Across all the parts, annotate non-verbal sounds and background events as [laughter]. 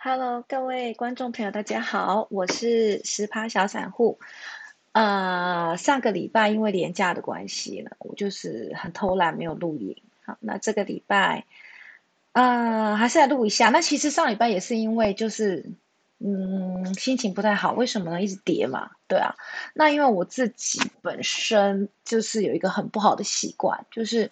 Hello，各位观众朋友，大家好，我是十趴小散户。呃，上个礼拜因为廉价的关系呢，我就是很偷懒，没有录影。好，那这个礼拜，呃，还是来录一下。那其实上礼拜也是因为就是，嗯，心情不太好。为什么呢？一直跌嘛，对啊。那因为我自己本身就是有一个很不好的习惯，就是。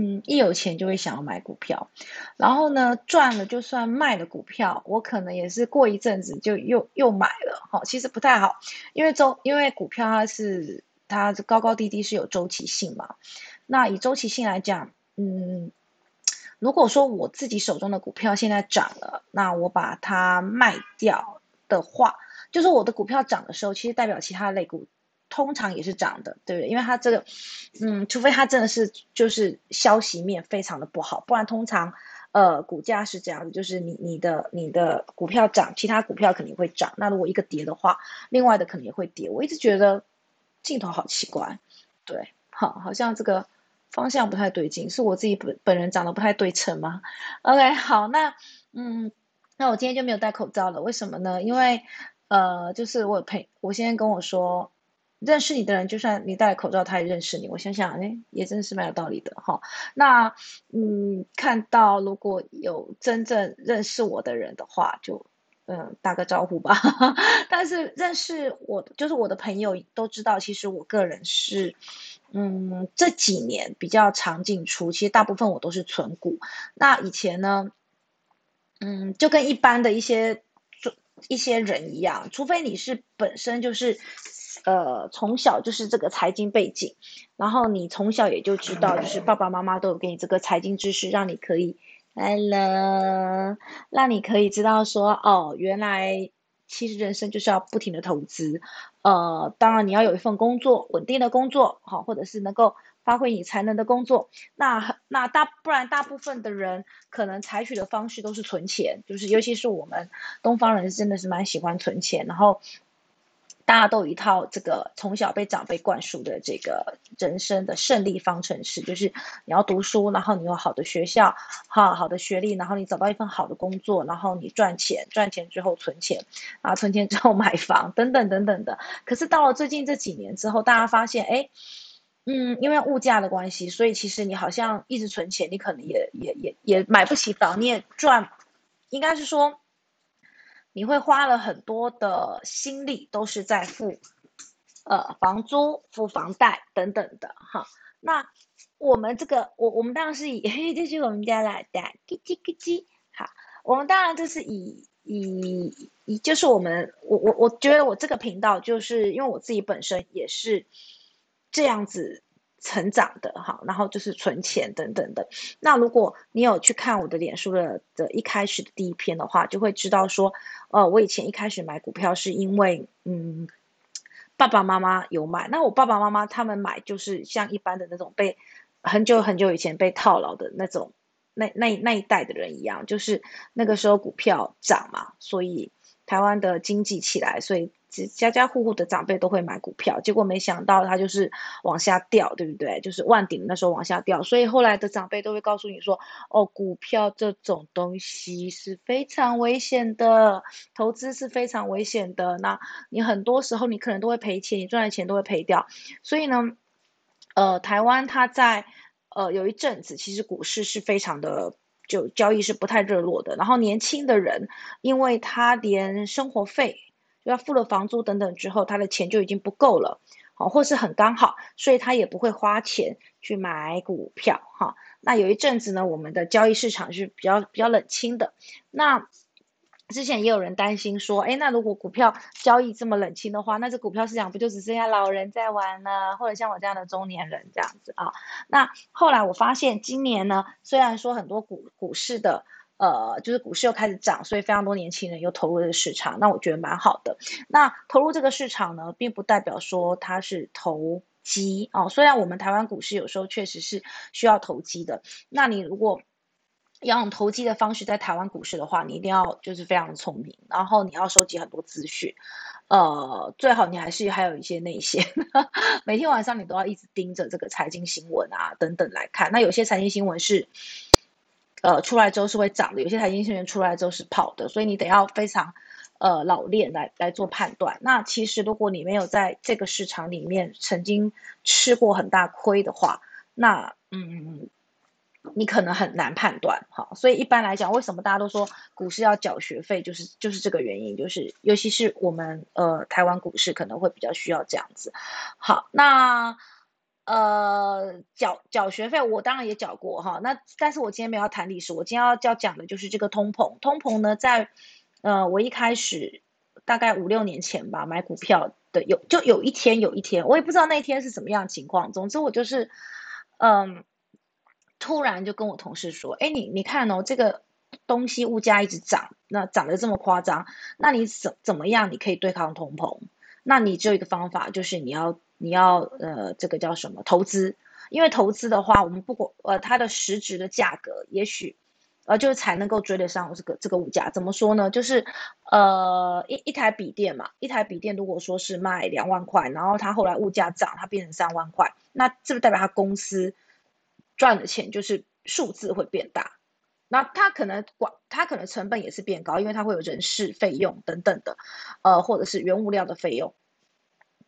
嗯，一有钱就会想要买股票，然后呢，赚了就算卖了股票，我可能也是过一阵子就又又买了，哈，其实不太好，因为周因为股票它是它高高低低是有周期性嘛，那以周期性来讲，嗯，如果说我自己手中的股票现在涨了，那我把它卖掉的话，就是我的股票涨的时候，其实代表其他类股。通常也是涨的，对不对？因为它这个，嗯，除非它真的是就是消息面非常的不好，不然通常，呃，股价是这样的，就是你你的你的股票涨，其他股票肯定会涨。那如果一个跌的话，另外的可能也会跌。我一直觉得镜头好奇怪，对，好，好像这个方向不太对劲，是我自己本本人长得不太对称吗？OK，好，那嗯，那我今天就没有戴口罩了，为什么呢？因为呃，就是我陪我先生跟我说。认识你的人，就算你戴口罩，他也认识你。我想想，哎，也真是蛮有道理的哈。那，嗯，看到如果有真正认识我的人的话，就嗯打个招呼吧。[laughs] 但是认识我，就是我的朋友都知道，其实我个人是，嗯，这几年比较常进出，其实大部分我都是存股。那以前呢，嗯，就跟一般的一些一些人一样，除非你是本身就是。呃，从小就是这个财经背景，然后你从小也就知道，就是爸爸妈妈都有给你这个财经知识，让你可以来了，让你可以知道说，哦，原来其实人生就是要不停的投资，呃，当然你要有一份工作，稳定的工作，好，或者是能够发挥你才能的工作，那那大不然大部分的人可能采取的方式都是存钱，就是尤其是我们东方人真的是蛮喜欢存钱，然后。大家都有一套这个从小被长辈灌输的这个人生的胜利方程式，就是你要读书，然后你有好的学校，哈好的学历，然后你找到一份好的工作，然后你赚钱，赚钱之后存钱，啊，存钱之后买房，[laughs] 等等等等的。可是到了最近这几年之后，大家发现，哎，嗯，因为物价的关系，所以其实你好像一直存钱，你可能也也也也买不起房，你也赚，应该是说。你会花了很多的心力，都是在付，呃，房租、付房贷等等的哈。那我们这个，我我们当然是以，嘿，[laughs] 这是我们家来的，叽叽叽叽。好，我们当然就是以以以，就是我们，我我我觉得我这个频道，就是因为我自己本身也是这样子。成长的哈，然后就是存钱等等的。那如果你有去看我的脸书的的一开始的第一篇的话，就会知道说，呃，我以前一开始买股票是因为，嗯，爸爸妈妈有买。那我爸爸妈妈他们买就是像一般的那种被很久很久以前被套牢的那种那那那一代的人一样，就是那个时候股票涨嘛，所以台湾的经济起来，所以。家家户户的长辈都会买股票，结果没想到它就是往下掉，对不对？就是万顶那时候往下掉，所以后来的长辈都会告诉你说：“哦，股票这种东西是非常危险的，投资是非常危险的。那你很多时候你可能都会赔钱，你赚的钱都会赔掉。所以呢，呃，台湾它在呃有一阵子其实股市是非常的就交易是不太热络的，然后年轻的人因为他连生活费。要付了房租等等之后，他的钱就已经不够了，好，或是很刚好，所以他也不会花钱去买股票，哈。那有一阵子呢，我们的交易市场是比较比较冷清的。那之前也有人担心说，哎，那如果股票交易这么冷清的话，那这股票市场不就只剩下老人在玩呢？或者像我这样的中年人这样子啊？那后来我发现，今年呢，虽然说很多股股市的。呃，就是股市又开始涨，所以非常多年轻人又投入这个市场，那我觉得蛮好的。那投入这个市场呢，并不代表说它是投机哦。虽然我们台湾股市有时候确实是需要投机的，那你如果要用投机的方式在台湾股市的话，你一定要就是非常的聪明，然后你要收集很多资讯，呃，最好你还是还有一些内线，[laughs] 每天晚上你都要一直盯着这个财经新闻啊等等来看。那有些财经新闻是。呃出来之后是会涨的，有些财经新闻出来之后是跑的，所以你得要非常呃老练来来做判断。那其实如果你没有在这个市场里面曾经吃过很大亏的话，那嗯。你可能很难判断，哈，所以一般来讲，为什么大家都说股市要缴学费，就是就是这个原因，就是尤其是我们呃台湾股市可能会比较需要这样子。好，那呃缴缴学费，我当然也缴过哈，那但是我今天没有要谈历史，我今天要要讲的就是这个通膨。通膨呢，在呃我一开始大概五六年前吧，买股票的有就有一天有一天，我也不知道那一天是什么样情况，总之我就是嗯。突然就跟我同事说：“哎，你你看哦，这个东西物价一直涨，那涨得这么夸张，那你怎怎么样？你可以对抗通膨？那你只有一个方法，就是你要你要呃，这个叫什么？投资？因为投资的话，我们不管呃它的实质的价格，也许呃就是才能够追得上这个这个物价。怎么说呢？就是呃一一台笔电嘛，一台笔电如果说是卖两万块，然后它后来物价涨，它变成三万块，那是不是代表它公司？”赚的钱就是数字会变大，那它可能管它可能成本也是变高，因为它会有人事费用等等的，呃，或者是原物料的费用。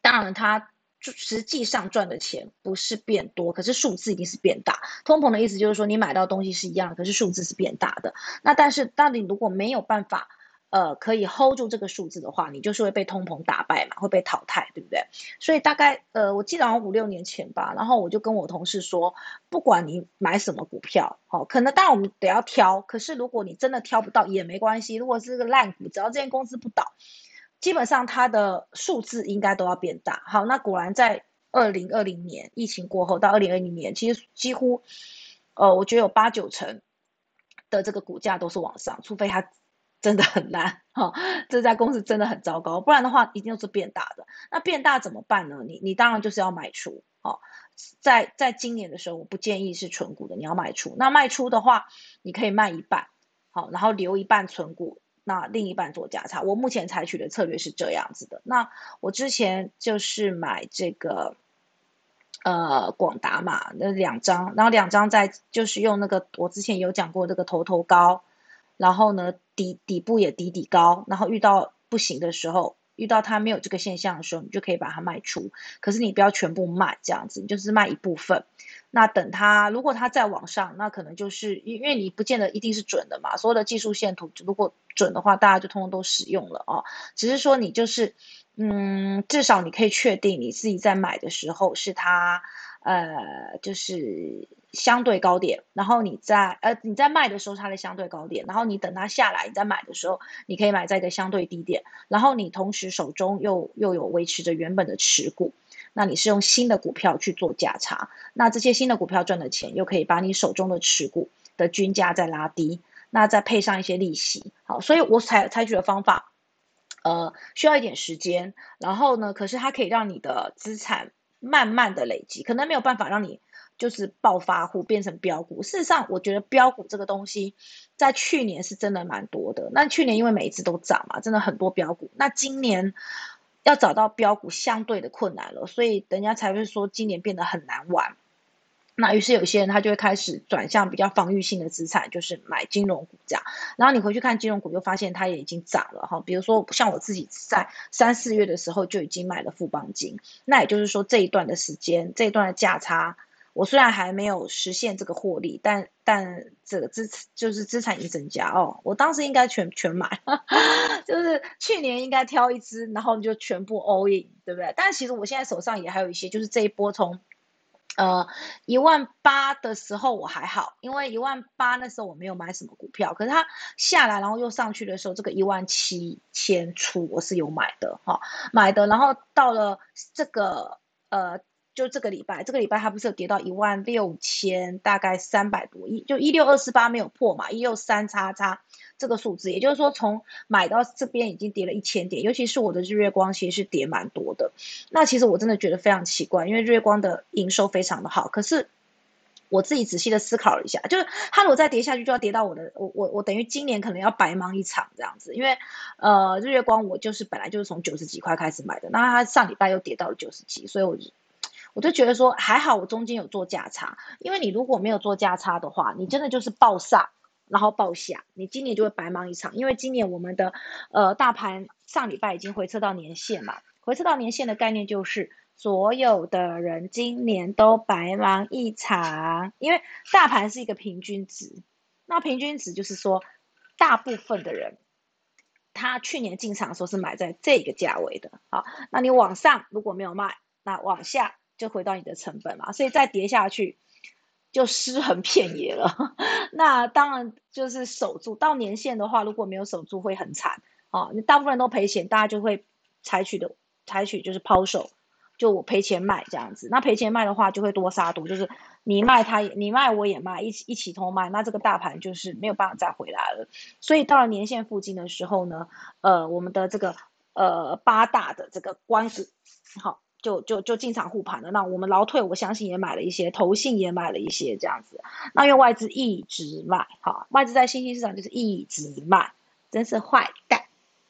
当然，它实际上赚的钱不是变多，可是数字一定是变大。通膨的意思就是说，你买到东西是一样，可是数字是变大的。那但是，当你如果没有办法。呃，可以 hold 住这个数字的话，你就是会被通膨打败嘛，会被淘汰，对不对？所以大概呃，我记得好像五六年前吧，然后我就跟我同事说，不管你买什么股票，好，可能当然我们得要挑，可是如果你真的挑不到也没关系，如果是个烂股，只要这间公司不倒，基本上它的数字应该都要变大。好，那果然在二零二零年疫情过后到二零二零年，其实几乎，呃，我觉得有八九成的这个股价都是往上，除非它。真的很烂哈，这家公司真的很糟糕，不然的话一定是变大的。那变大怎么办呢？你你当然就是要卖出哦。在在今年的时候，我不建议是纯股的，你要卖出。那卖出的话，你可以卖一半，好，然后留一半存股，那另一半做价差。我目前采取的策略是这样子的。那我之前就是买这个呃广达嘛，那两张，然后两张在就是用那个我之前有讲过这个头头高。然后呢，底底部也底底高，然后遇到不行的时候，遇到它没有这个现象的时候，你就可以把它卖出。可是你不要全部卖，这样子，你就是卖一部分。那等它，如果它再往上，那可能就是因为你不见得一定是准的嘛。所有的技术线图如果准的话，大家就通通都使用了哦。只是说你就是，嗯，至少你可以确定你自己在买的时候是它，呃，就是。相对高点，然后你在呃你在卖的时候它的相对高点，然后你等它下来，你再买的时候，你可以买在一个相对低点，然后你同时手中又又有维持着原本的持股，那你是用新的股票去做价差，那这些新的股票赚的钱又可以把你手中的持股的均价再拉低，那再配上一些利息，好，所以我采采取的方法，呃需要一点时间，然后呢，可是它可以让你的资产慢慢的累积，可能没有办法让你。就是暴发户变成标股。事实上，我觉得标股这个东西，在去年是真的蛮多的。那去年因为每一次都涨嘛，真的很多标股。那今年要找到标股相对的困难了，所以人家才会说今年变得很难玩。那于是有些人他就会开始转向比较防御性的资产，就是买金融股这样。然后你回去看金融股，就发现它也已经涨了哈。比如说像我自己在三四月的时候就已经买了富邦金，那也就是说这一段的时间，这一段的价差。我虽然还没有实现这个获利，但但这个资就是资产已增加哦。我当时应该全全买，[laughs] 就是去年应该挑一支，然后就全部 all in，对不对？但其实我现在手上也还有一些，就是这一波从呃一万八的时候我还好，因为一万八那时候我没有买什么股票，可是它下来然后又上去的时候，这个一万七千出我是有买的哈，买的，然后到了这个呃。就这个礼拜，这个礼拜它不是有跌到一万六千，大概三百多亿，就一六二四八没有破嘛，一六三叉叉这个数字，也就是说从买到这边已经跌了一千点，尤其是我的日月光其实是跌蛮多的。那其实我真的觉得非常奇怪，因为日月光的营收非常的好，可是我自己仔细的思考了一下，就是它如果再跌下去，就要跌到我的，我我我等于今年可能要白忙一场这样子，因为呃日月光我就是本来就是从九十几块开始买的，那它上礼拜又跌到了九十几，所以我。我就觉得说还好，我中间有做价差，因为你如果没有做价差的话，你真的就是爆上然后爆下，你今年就会白忙一场。因为今年我们的呃大盘上礼拜已经回撤到年线嘛，回撤到年线的概念就是所有的人今年都白忙一场，因为大盘是一个平均值，那平均值就是说大部分的人他去年进场的时候是买在这个价位的，好，那你往上如果没有卖，那往下就回到你的成本嘛，所以再跌下去。就失衡遍野了，[laughs] 那当然就是守住到年限的话，如果没有守住会很惨啊。你大部分人都赔钱，大家就会采取的采取就是抛售，就我赔钱卖这样子。那赔钱卖的话就会多杀毒，就是你卖他，你卖我也卖，一起一起通卖，那这个大盘就是没有办法再回来了。所以到了年限附近的时候呢，呃，我们的这个呃八大的这个关股，好。就就就进场护盘了，那我们劳退我相信也买了一些，投信也买了一些这样子。那因为外资一直卖，好，外资在新兴市场就是一直卖，真是坏蛋。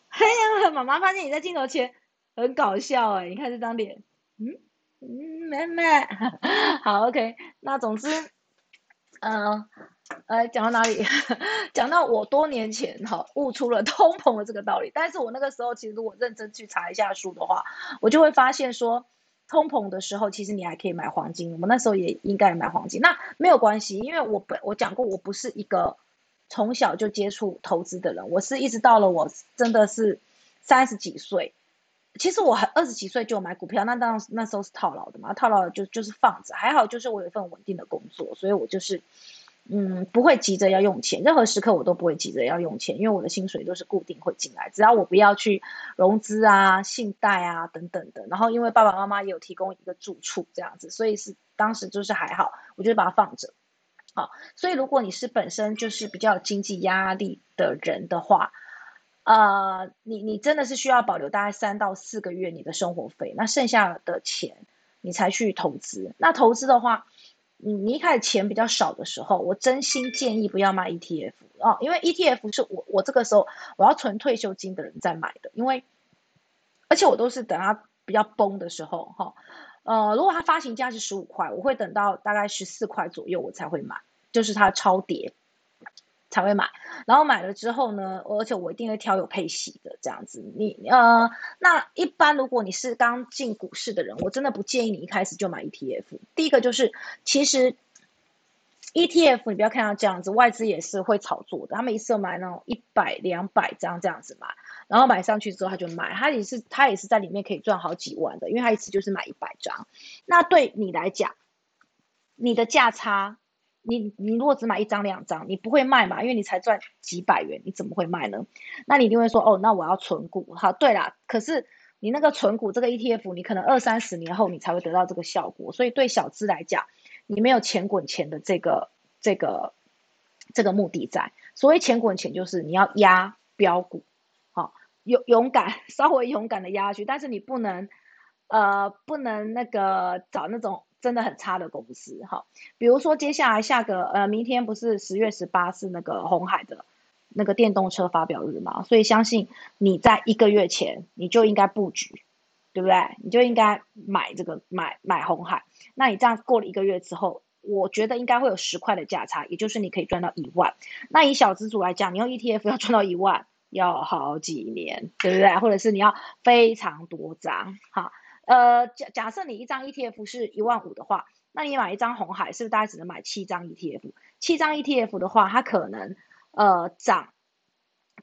嘿呀，[laughs] 妈妈发现你在镜头前很搞笑哎，你看这张脸，嗯嗯，妹妹，[laughs] 好 OK。那总之，嗯。讲到哪里？[laughs] 讲到我多年前哈悟出了 [laughs] 通膨的这个道理，但是我那个时候其实如果认真去查一下书的话，我就会发现说，通膨的时候其实你还可以买黄金。我们那时候也应该买黄金，那没有关系，因为我本我讲过，我不是一个从小就接触投资的人，我是一直到了我真的是三十几岁，其实我还二十几岁就买股票，那当那时候是套牢的嘛，套牢就就是放着，还好就是我有一份稳定的工作，所以我就是。嗯，不会急着要用钱，任何时刻我都不会急着要用钱，因为我的薪水都是固定会进来，只要我不要去融资啊、信贷啊等等的。然后因为爸爸妈妈也有提供一个住处这样子，所以是当时就是还好，我就把它放着。好，所以如果你是本身就是比较有经济压力的人的话，呃，你你真的是需要保留大概三到四个月你的生活费，那剩下的钱你才去投资。那投资的话。你你一开始钱比较少的时候，我真心建议不要买 ETF 哦，因为 ETF 是我我这个时候我要存退休金的人在买的，因为而且我都是等它比较崩的时候哈，呃，如果它发行价是十五块，我会等到大概十四块左右我才会买，就是它超跌。才会买，然后买了之后呢，而且我一定会挑有配息的这样子。你呃，那一般如果你是刚进股市的人，我真的不建议你一开始就买 ETF。第一个就是，其实 ETF 你不要看到这样子，外资也是会炒作的，他们一次买那种一百、两百张这样子买，然后买上去之后他就卖，他也是他也是在里面可以赚好几万的，因为他一次就是买一百张。那对你来讲，你的价差。你你如果只买一张两张，你不会卖嘛？因为你才赚几百元，你怎么会卖呢？那你一定会说哦，那我要存股。好，对啦，可是你那个存股这个 ETF，你可能二三十年后你才会得到这个效果。所以对小资来讲，你没有钱滚钱的这个这个这个目的在。所谓钱滚钱，就是你要压标股，好勇勇敢 [laughs] 稍微勇敢的压下去，但是你不能呃不能那个找那种。真的很差的公司，哈，比如说接下来下个呃，明天不是十月十八是那个红海的那个电动车发表日嘛，所以相信你在一个月前你就应该布局，对不对？你就应该买这个买买红海，那你这样过了一个月之后，我觉得应该会有十块的价差，也就是你可以赚到一万。那以小资主来讲，你用 ETF 要赚到一万要好几年，对不对？或者是你要非常多张，哈。呃，假假设你一张 ETF 是一万五的话，那你买一张红海，是不是大概只能买七张 ETF？七张 ETF 的话，它可能呃涨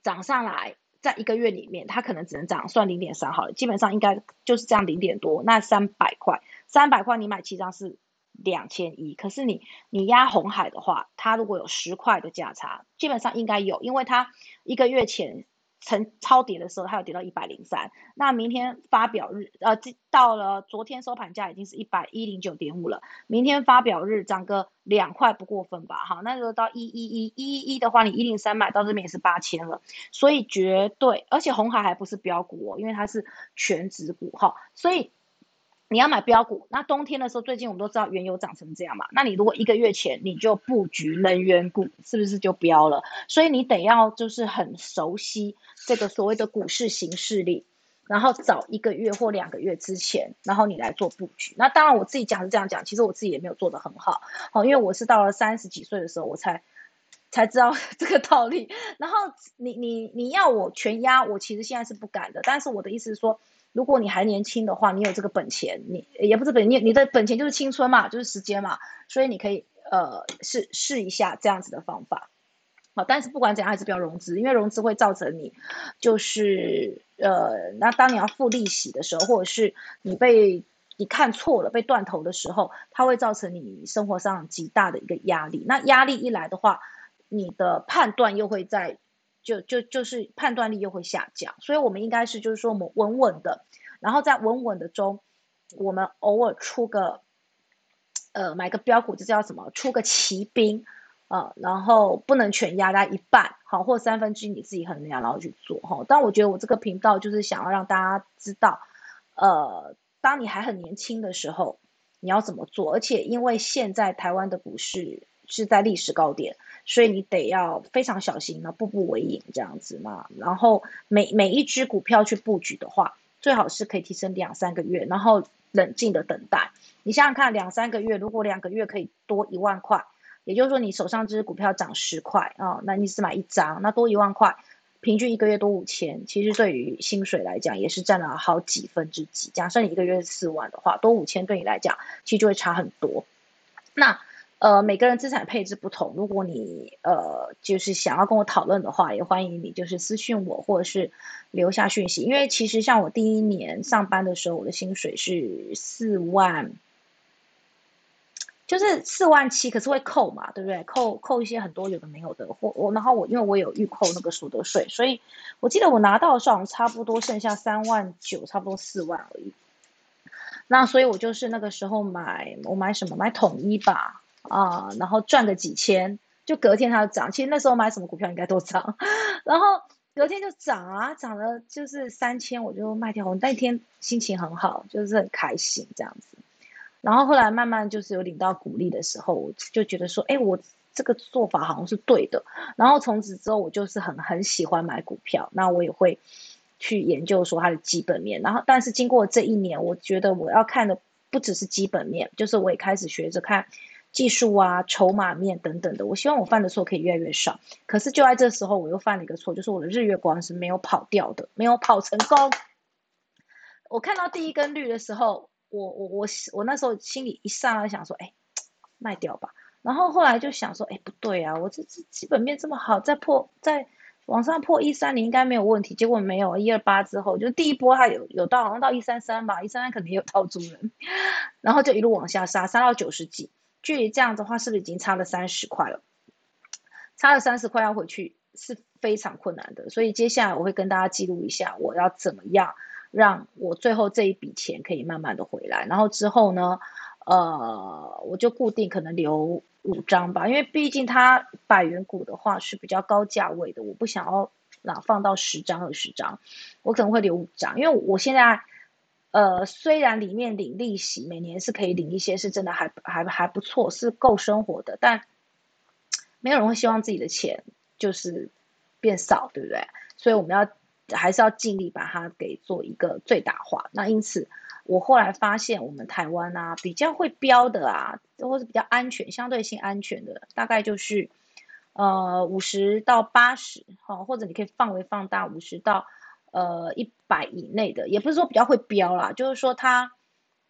涨上来，在一个月里面，它可能只能涨算零点三好了，基本上应该就是这样零点多。那三百块，三百块你买七张是两千一，可是你你压红海的话，它如果有十块的价差，基本上应该有，因为它一个月前。成超跌的时候，它有跌到一百零三。那明天发表日，呃，到了昨天收盘价已经是一百一零九点五了。明天发表日涨个两块不过分吧？好，那就到一一一一一的话，你一零三买到这边也是八千了。所以绝对，而且红海还不是标股哦，因为它是全指股哈，所以。你要买标股，那冬天的时候，最近我们都知道原油涨成这样嘛？那你如果一个月前你就布局能源股，是不是就标了？所以你得要就是很熟悉这个所谓的股市形势力，然后早一个月或两个月之前，然后你来做布局。那当然我自己讲是这样讲，其实我自己也没有做得很好，好，因为我是到了三十几岁的时候我才。才知道 [laughs] 这个道理。然后你你你要我全压，我其实现在是不敢的。但是我的意思是说，如果你还年轻的话，你有这个本钱，你也不是本你你的本钱就是青春嘛，就是时间嘛，所以你可以呃试试一下这样子的方法。好，但是不管怎样还是不要融资，因为融资会造成你就是呃，那当你要付利息的时候，或者是你被你看错了被断头的时候，它会造成你生活上极大的一个压力。那压力一来的话，你的判断又会在就就就是判断力又会下降。所以我们应该是就是说我们稳稳的，然后在稳稳的中，我们偶尔出个呃买个标股，这叫什么？出个骑兵呃，然后不能全压在一半，好或三分之一你自己衡量然后去做哈。但我觉得我这个频道就是想要让大家知道，呃。当你还很年轻的时候，你要怎么做？而且因为现在台湾的股市是在历史高点，所以你得要非常小心呢，步步为营这样子嘛。然后每每一只股票去布局的话，最好是可以提升两三个月，然后冷静的等待。你想想看，两三个月，如果两个月可以多一万块，也就是说你手上这只股票涨十块啊，那你只买一张，那多一万块。平均一个月多五千，其实对于薪水来讲也是占了好几分之几。假设你一个月四万的话，多五千对你来讲其实就会差很多。那呃，每个人资产配置不同，如果你呃就是想要跟我讨论的话，也欢迎你就是私信我或者是留下讯息。因为其实像我第一年上班的时候，我的薪水是四万。就是四万七，可是会扣嘛，对不对？扣扣一些很多有的没有的，或我然后我因为我有预扣那个所得税，所以我记得我拿到的时候差不多剩下三万九，差不多四万而已。那所以我就是那个时候买，我买什么？买统一吧，啊，然后赚个几千，就隔天它就涨。其实那时候买什么股票应该都涨，[laughs] 然后隔天就涨啊，涨了就是三千，我就卖掉。我那天心情很好，就是很开心这样子。然后后来慢慢就是有领到鼓励的时候，我就觉得说，哎，我这个做法好像是对的。然后从此之后，我就是很很喜欢买股票。那我也会去研究说它的基本面。然后，但是经过这一年，我觉得我要看的不只是基本面，就是我也开始学着看技术啊、筹码面等等的。我希望我犯的错可以越来越少。可是就在这时候，我又犯了一个错，就是我的日月光是没有跑掉的，没有跑成功。我看到第一根绿的时候。我我我我那时候心里一上来想说，哎，卖掉吧。然后后来就想说，哎，不对啊，我这这基本面这么好，再破再往上破一三零应该没有问题。结果没有，一二八之后就第一波它有有到好像到一三三吧，一三三肯定有套住人，然后就一路往下杀，杀到九十几。距离这样子的话，是不是已经差了三十块了？差了三十块要回去是非常困难的。所以接下来我会跟大家记录一下，我要怎么样。让我最后这一笔钱可以慢慢的回来，然后之后呢，呃，我就固定可能留五张吧，因为毕竟它百元股的话是比较高价位的，我不想要那放到十张二十张，我可能会留五张，因为我现在呃虽然里面领利息，每年是可以领一些，是真的还还还不错，是够生活的，但没有人会希望自己的钱就是变少，对不对？所以我们要。还是要尽力把它给做一个最大化。那因此，我后来发现，我们台湾啊，比较会标的啊，或是比较安全、相对性安全的，大概就是呃五十到八十，哈，或者你可以范围放大五十到呃一百以内的，也不是说比较会标啦，就是说它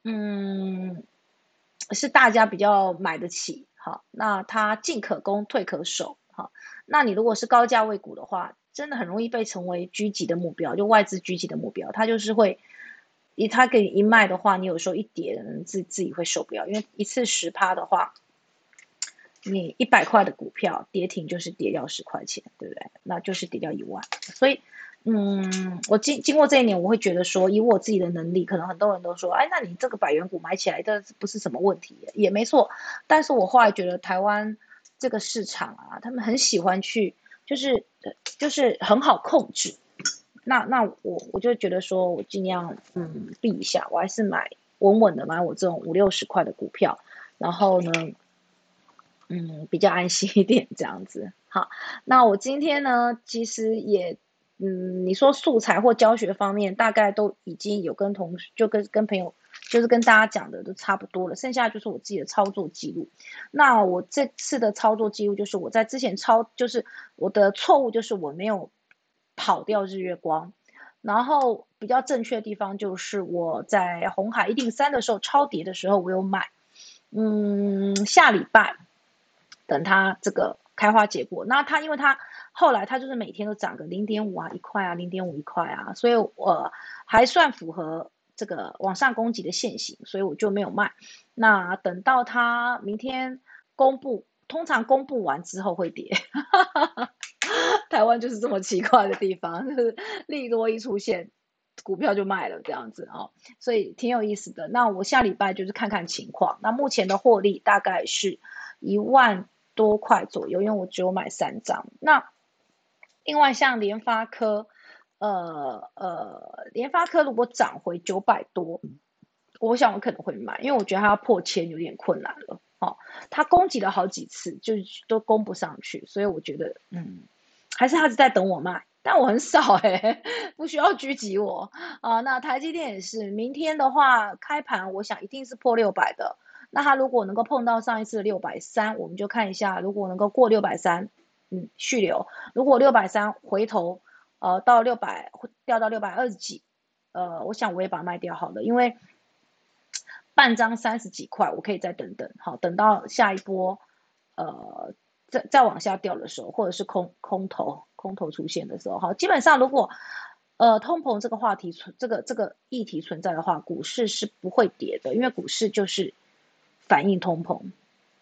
嗯是大家比较买得起，好，那它进可攻，退可守，好，那你如果是高价位股的话。真的很容易被成为狙击的目标，就外资狙击的目标。他就是会，以他给你一卖的话，你有时候一跌，自自己会受不了，因为一次十趴的话，你一百块的股票跌停就是跌掉十块钱，对不对？那就是跌掉一万。所以，嗯，我经经过这一年，我会觉得说，以我自己的能力，可能很多人都说，哎，那你这个百元股买起来的不是什么问题，也没错。但是我后来觉得台湾这个市场啊，他们很喜欢去。就是就是很好控制，那那我我就觉得说我尽量嗯避一下，我还是买稳稳的买我这种五六十块的股票，然后呢，嗯比较安心一点这样子。好，那我今天呢其实也嗯你说素材或教学方面大概都已经有跟同就跟跟朋友就是跟大家讲的都差不多了，剩下就是我自己的操作记录。那我这次的操作记录就是我在之前操，就是我的错误就是我没有跑掉日月光，然后比较正确的地方就是我在红海一定三的时候超跌的时候我有买，嗯，下礼拜等它这个开花结果，那它因为它后来它就是每天都涨个零点五啊一块啊零点五一块啊，所以我还算符合。这个往上攻击的线型，所以我就没有卖。那等到它明天公布，通常公布完之后会跌。[laughs] 台湾就是这么奇怪的地方，就是利多一出现，股票就卖了这样子啊，所以挺有意思的。那我下礼拜就是看看情况。那目前的获利大概是一万多块左右，因为我只有买三张。那另外像联发科。呃呃，联发科如果涨回九百多，我想我可能会买，因为我觉得它要破千有点困难了。哦，它攻击了好几次，就都攻不上去，所以我觉得，嗯，还是他是在等我卖，但我很少哎，[laughs] 不需要狙击我啊。那台积电也是，明天的话开盘，我想一定是破六百的。那它如果能够碰到上一次的六百三，我们就看一下，如果能够过六百三，嗯，续流；如果六百三回头。呃，到六百会掉到六百二十几，呃，我想我也把它卖掉好了，因为半张三十几块，我可以再等等，好，等到下一波，呃，再再往下掉的时候，或者是空空头空头出现的时候，好，基本上如果呃通膨这个话题存这个这个议题存在的话，股市是不会跌的，因为股市就是反映通膨。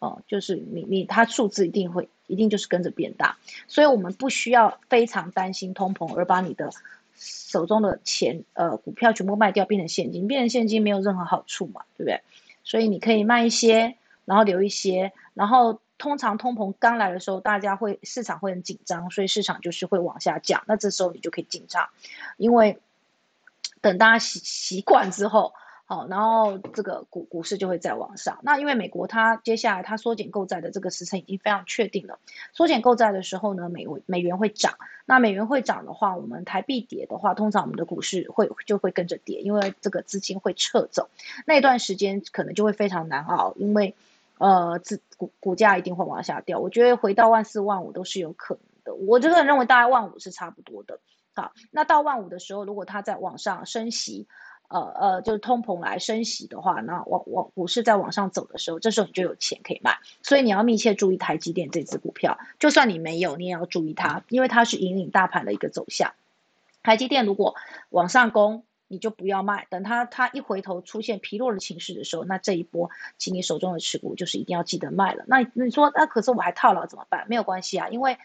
哦，就是你你它数字一定会一定就是跟着变大，所以我们不需要非常担心通膨而把你的手中的钱呃股票全部卖掉变成现金，变成现金没有任何好处嘛，对不对？所以你可以卖一些，然后留一些，然后通常通膨刚来的时候，大家会市场会很紧张，所以市场就是会往下降，那这时候你就可以进场，因为等大家习习惯之后。好，然后这个股股市就会再往上。那因为美国它接下来它缩减购债的这个时程已经非常确定了。缩减购债的时候呢，美美元会涨。那美元会涨的话，我们台币跌的话，通常我们的股市会就会跟着跌，因为这个资金会撤走。那段时间可能就会非常难熬，因为呃，资股股价一定会往下掉。我觉得回到万四万五都是有可能的。我这个人认为大概万五是差不多的。好，那到万五的时候，如果它在往上升息。呃呃，就是通膨来升息的话，那往往股市在往上走的时候，这时候你就有钱可以卖。所以你要密切注意台积电这只股票，就算你没有，你也要注意它，因为它是引领大盘的一个走向。台积电如果往上攻，你就不要卖，等它它一回头出现疲弱的情绪的时候，那这一波，请你手中的持股就是一定要记得卖了。那你说，那可是我还套牢怎么办？没有关系啊，因为。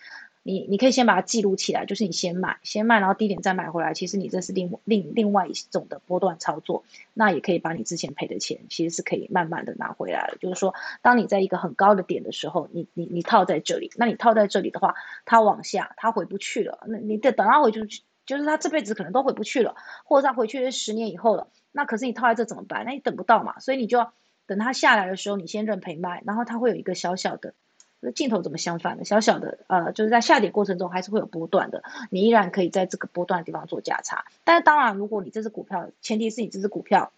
你你可以先把它记录起来，就是你先买，先卖，然后低点再买回来。其实你这是另另另外一种的波段操作，那也可以把你之前赔的钱，其实是可以慢慢的拿回来了。就是说，当你在一个很高的点的时候，你你你套在这里，那你套在这里的话，它往下，它回不去了。那你得等它回去，就是它这辈子可能都回不去了，或者它回去是十年以后了。那可是你套在这怎么办？那你等不到嘛，所以你就要等它下来的时候，你先认赔卖，然后它会有一个小小的。那镜头怎么相反的？小小的，呃，就是在下跌过程中还是会有波段的，你依然可以在这个波段的地方做价差。但是当然，如果你这只股票，前提是你这只股票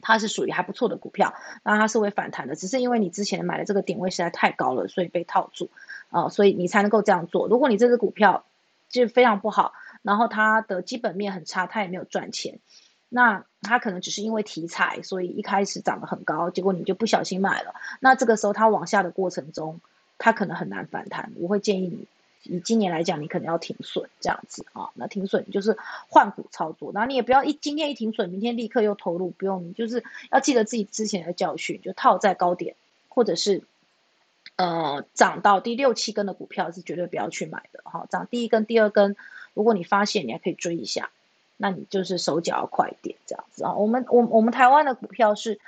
它是属于还不错的股票，那它是会反弹的。只是因为你之前买的这个点位实在太高了，所以被套住啊，所以你才能够这样做。如果你这只股票就非常不好，然后它的基本面很差，它也没有赚钱，那它可能只是因为题材，所以一开始涨得很高，结果你就不小心买了。那这个时候它往下的过程中，它可能很难反弹，我会建议你，以今年来讲，你可能要停损这样子啊。那停损就是换股操作，然后你也不要一今天一停损，明天立刻又投入，不用，就是要记得自己之前的教训，就套在高点，或者是呃涨到第六七根的股票是绝对不要去买的哈。涨第一根、第二根，如果你发现，你还可以追一下，那你就是手脚要快一点这样子啊。我们我我们台湾的股票是。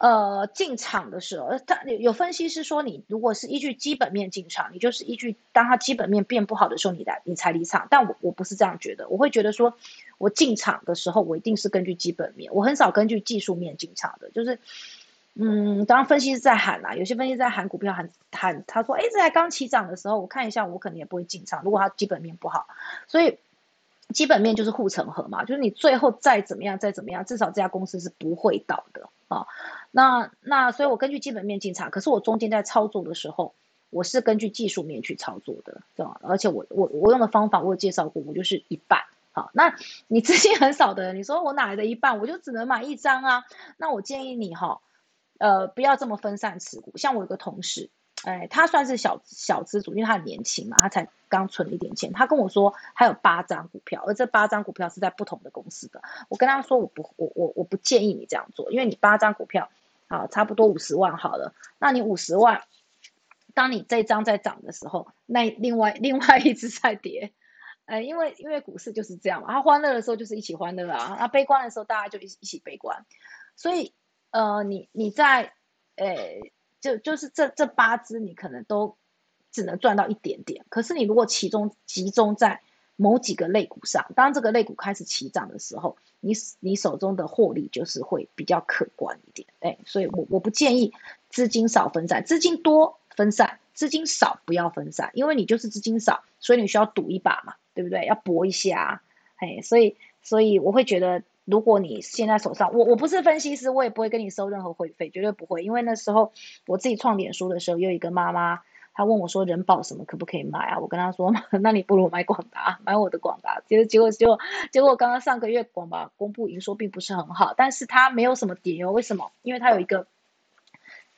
呃，进场的时候，他有分析师说，你如果是依据基本面进场，你就是依据当它基本面变不好的时候，你来你才离场。但我我不是这样觉得，我会觉得说，我进场的时候，我一定是根据基本面，我很少根据技术面进场的。就是，嗯，当分析师在喊啦，有些分析师在喊股票喊喊，他说，哎，这才刚起涨的时候，我看一下，我可能也不会进场。如果它基本面不好，所以基本面就是护城河嘛，就是你最后再怎么样再怎么样，至少这家公司是不会倒的啊。那那所以我根据基本面进场，可是我中间在操作的时候，我是根据技术面去操作的，对吧？而且我我我用的方法我有介绍过，我就是一半。好，那你资金很少的人，你说我哪来的一半？我就只能买一张啊。那我建议你哈，呃，不要这么分散持股。像我有个同事，哎，他算是小小资主，因为他很年轻嘛，他才刚存了一点钱。他跟我说，他有八张股票，而这八张股票是在不同的公司的。我跟他说，我不，我我我不建议你这样做，因为你八张股票，啊，差不多五十万好了。那你五十万，当你这张在涨的时候，那另外另外一只在跌。呃，因为因为股市就是这样嘛，它欢乐的时候就是一起欢乐啊，那悲观的时候大家就一一起悲观，所以呃，你你在呃，就就是这这八只你可能都只能赚到一点点，可是你如果其中集中在某几个类股上，当这个类股开始起涨的时候，你你手中的获利就是会比较可观一点，哎，所以我我不建议资金少分散，资金多分散，资金少不要分散，因为你就是资金少，所以你需要赌一把嘛。对不对？要搏一下，哎，所以，所以我会觉得，如果你现在手上，我我不是分析师，我也不会跟你收任何会费，绝对不会。因为那时候我自己创脸书的时候，有一个妈妈，她问我说，人保什么可不可以买啊？我跟她说，[laughs] 那你不如买广达，买我的广达。结果结果结果结果，刚刚上个月广达公布营收并不是很好，但是它没有什么跌哦。为什么？因为它有一个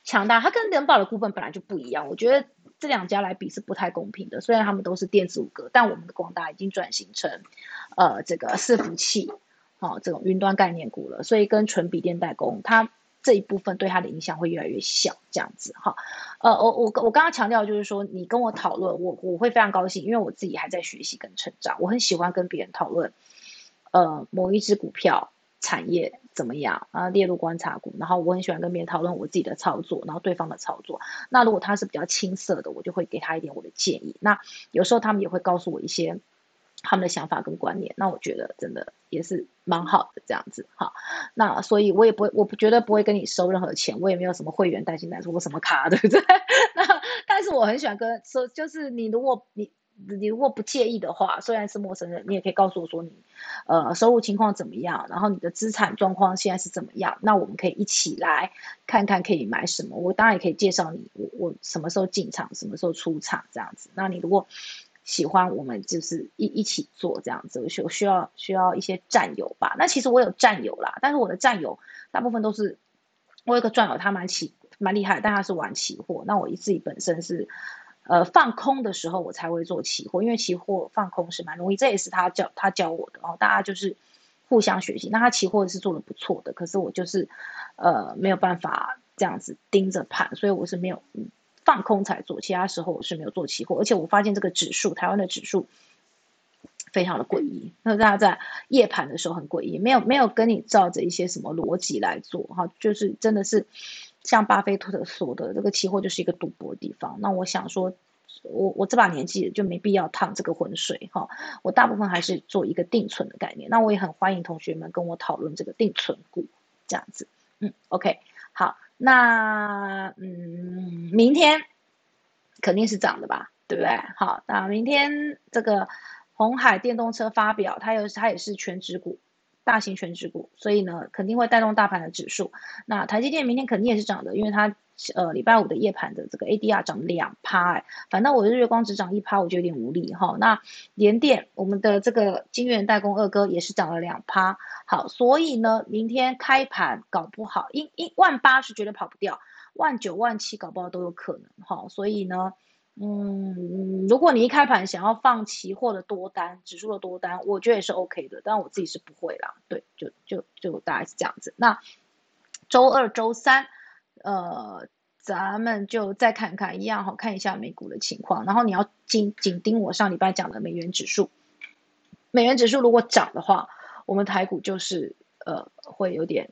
强大，它跟人保的股份本来就不一样。我觉得。这两家来比是不太公平的，虽然他们都是电子五格，但我们的广达已经转型成，呃，这个伺服器，哦，这种云端概念股了，所以跟纯笔电代工，它这一部分对它的影响会越来越小，这样子哈，呃，我我我刚刚强调就是说，你跟我讨论，我我会非常高兴，因为我自己还在学习跟成长，我很喜欢跟别人讨论，呃，某一只股票。产业怎么样啊？列入观察股，然后我很喜欢跟别人讨论我自己的操作，然后对方的操作。那如果他是比较青涩的，我就会给他一点我的建议。那有时候他们也会告诉我一些他们的想法跟观念。那我觉得真的也是蛮好的这样子哈。那所以我也不会，我不觉得不会跟你收任何钱，我也没有什么会员代金代说我什么卡，对不对？[laughs] 那但是我很喜欢跟说，就是你如果你。你如果不介意的话，虽然是陌生人，你也可以告诉我说你，呃，收入情况怎么样，然后你的资产状况现在是怎么样，那我们可以一起来看看可以买什么。我当然也可以介绍你，我我什么时候进场，什么时候出场这样子。那你如果喜欢，我们就是一一起做这样子。我需要需要一些战友吧？那其实我有战友啦，但是我的战友大部分都是我有个战友，他蛮起蛮厉害，但他是玩期货。那我自己本身是。呃，放空的时候我才会做期货，因为期货放空是蛮容易，这也是他教他教我的哦。大家就是互相学习。那他期货是做的不错的，可是我就是呃没有办法这样子盯着盘，所以我是没有放空才做，其他时候我是没有做期货。而且我发现这个指数，台湾的指数非常的诡异，那大家在夜盘的时候很诡异，没有没有跟你照着一些什么逻辑来做哈，就是真的是。像巴菲特说的，这个期货就是一个赌博的地方。那我想说，我我这把年纪就没必要趟这个浑水哈。我大部分还是做一个定存的概念。那我也很欢迎同学们跟我讨论这个定存股这样子。嗯，OK，好，那嗯，明天肯定是涨的吧，对不对？好，那明天这个红海电动车发表，它有它也是全职股。大型全职股，所以呢，肯定会带动大盘的指数。那台积电明天肯定也是涨的，因为它呃礼拜五的夜盘的这个 ADR 涨两趴，哎，反正我日月光只涨一趴，我就有点无力哈。那联电，我们的这个金源代工二哥也是涨了两趴，好，所以呢，明天开盘搞不好，一一万八是绝对跑不掉，万九万七搞不好都有可能哈，所以呢。嗯，如果你一开盘想要放期货的多单，指数的多单，我觉得也是 OK 的，但我自己是不会啦。对，就就就大概是这样子。那周二、周三，呃，咱们就再看看，一样好看一下美股的情况。然后你要紧紧盯我上礼拜讲的美元指数，美元指数如果涨的话，我们台股就是呃会有点。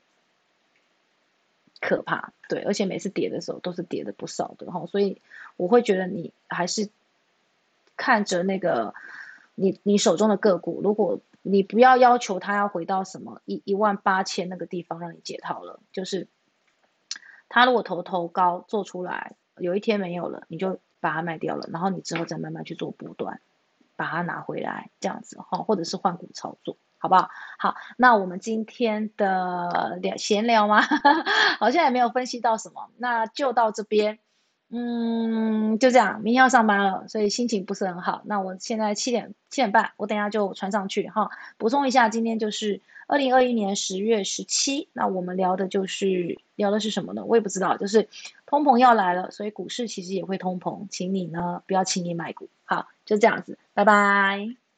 可怕，对，而且每次跌的时候都是跌的不少的哈，所以我会觉得你还是看着那个你你手中的个股，如果你不要要求它要回到什么一一万八千那个地方让你解套了，就是他如果头头高做出来，有一天没有了，你就把它卖掉了，然后你之后再慢慢去做波段。把它拿回来，这样子哈，或者是换股操作，好不好？好，那我们今天的聊闲聊吗？[laughs] 好像也没有分析到什么，那就到这边。嗯，就这样，明天要上班了，所以心情不是很好。那我现在七点七点半，我等下就传上去哈。补充一下，今天就是二零二一年十月十七，那我们聊的就是聊的是什么呢？我也不知道，就是通膨要来了，所以股市其实也会通膨，请你呢不要轻易买股。好，就这样子，拜拜。